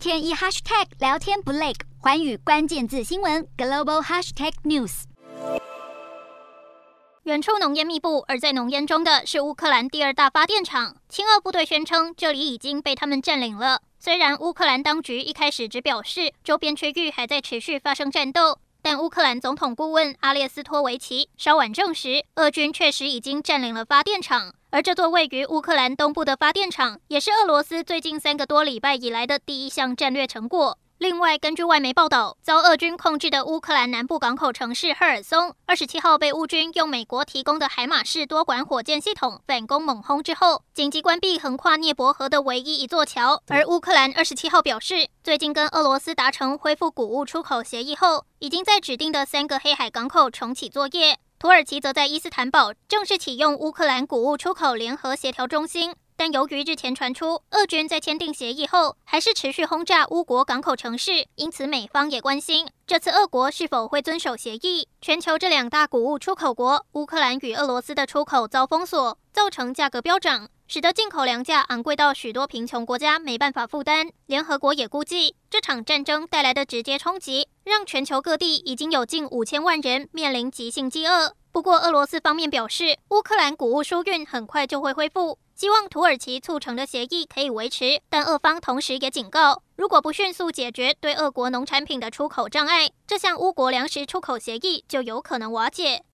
天一 hashtag 聊天不累，环宇关键字新闻 global hashtag news。远处浓烟密布，而在浓烟中的是乌克兰第二大发电厂。亲俄部队宣称，这里已经被他们占领了。虽然乌克兰当局一开始只表示周边区域还在持续发生战斗，但乌克兰总统顾问阿列斯托维奇稍晚证实，俄军确实已经占领了发电厂。而这座位于乌克兰东部的发电厂，也是俄罗斯最近三个多礼拜以来的第一项战略成果。另外，根据外媒报道，遭俄军控制的乌克兰南部港口城市赫尔松，二十七号被乌军用美国提供的海马式多管火箭系统反攻猛轰之后，紧急关闭横跨涅伯河的唯一一座桥。而乌克兰二十七号表示，最近跟俄罗斯达成恢复谷物出口协议后，已经在指定的三个黑海港口重启作业。土耳其则在伊斯坦堡正式启用乌克兰谷物出口联合协调中心。但由于日前传出俄军在签订协议后还是持续轰炸乌国港口城市，因此美方也关心这次俄国是否会遵守协议。全球这两大谷物出口国乌克兰与俄罗斯的出口遭封锁，造成价格飙涨，使得进口粮价昂贵到许多贫穷国家没办法负担。联合国也估计，这场战争带来的直接冲击，让全球各地已经有近五千万人面临急性饥饿。不过，俄罗斯方面表示，乌克兰谷物输运很快就会恢复，希望土耳其促成的协议可以维持。但俄方同时也警告，如果不迅速解决对俄国农产品的出口障碍，这项乌国粮食出口协议就有可能瓦解。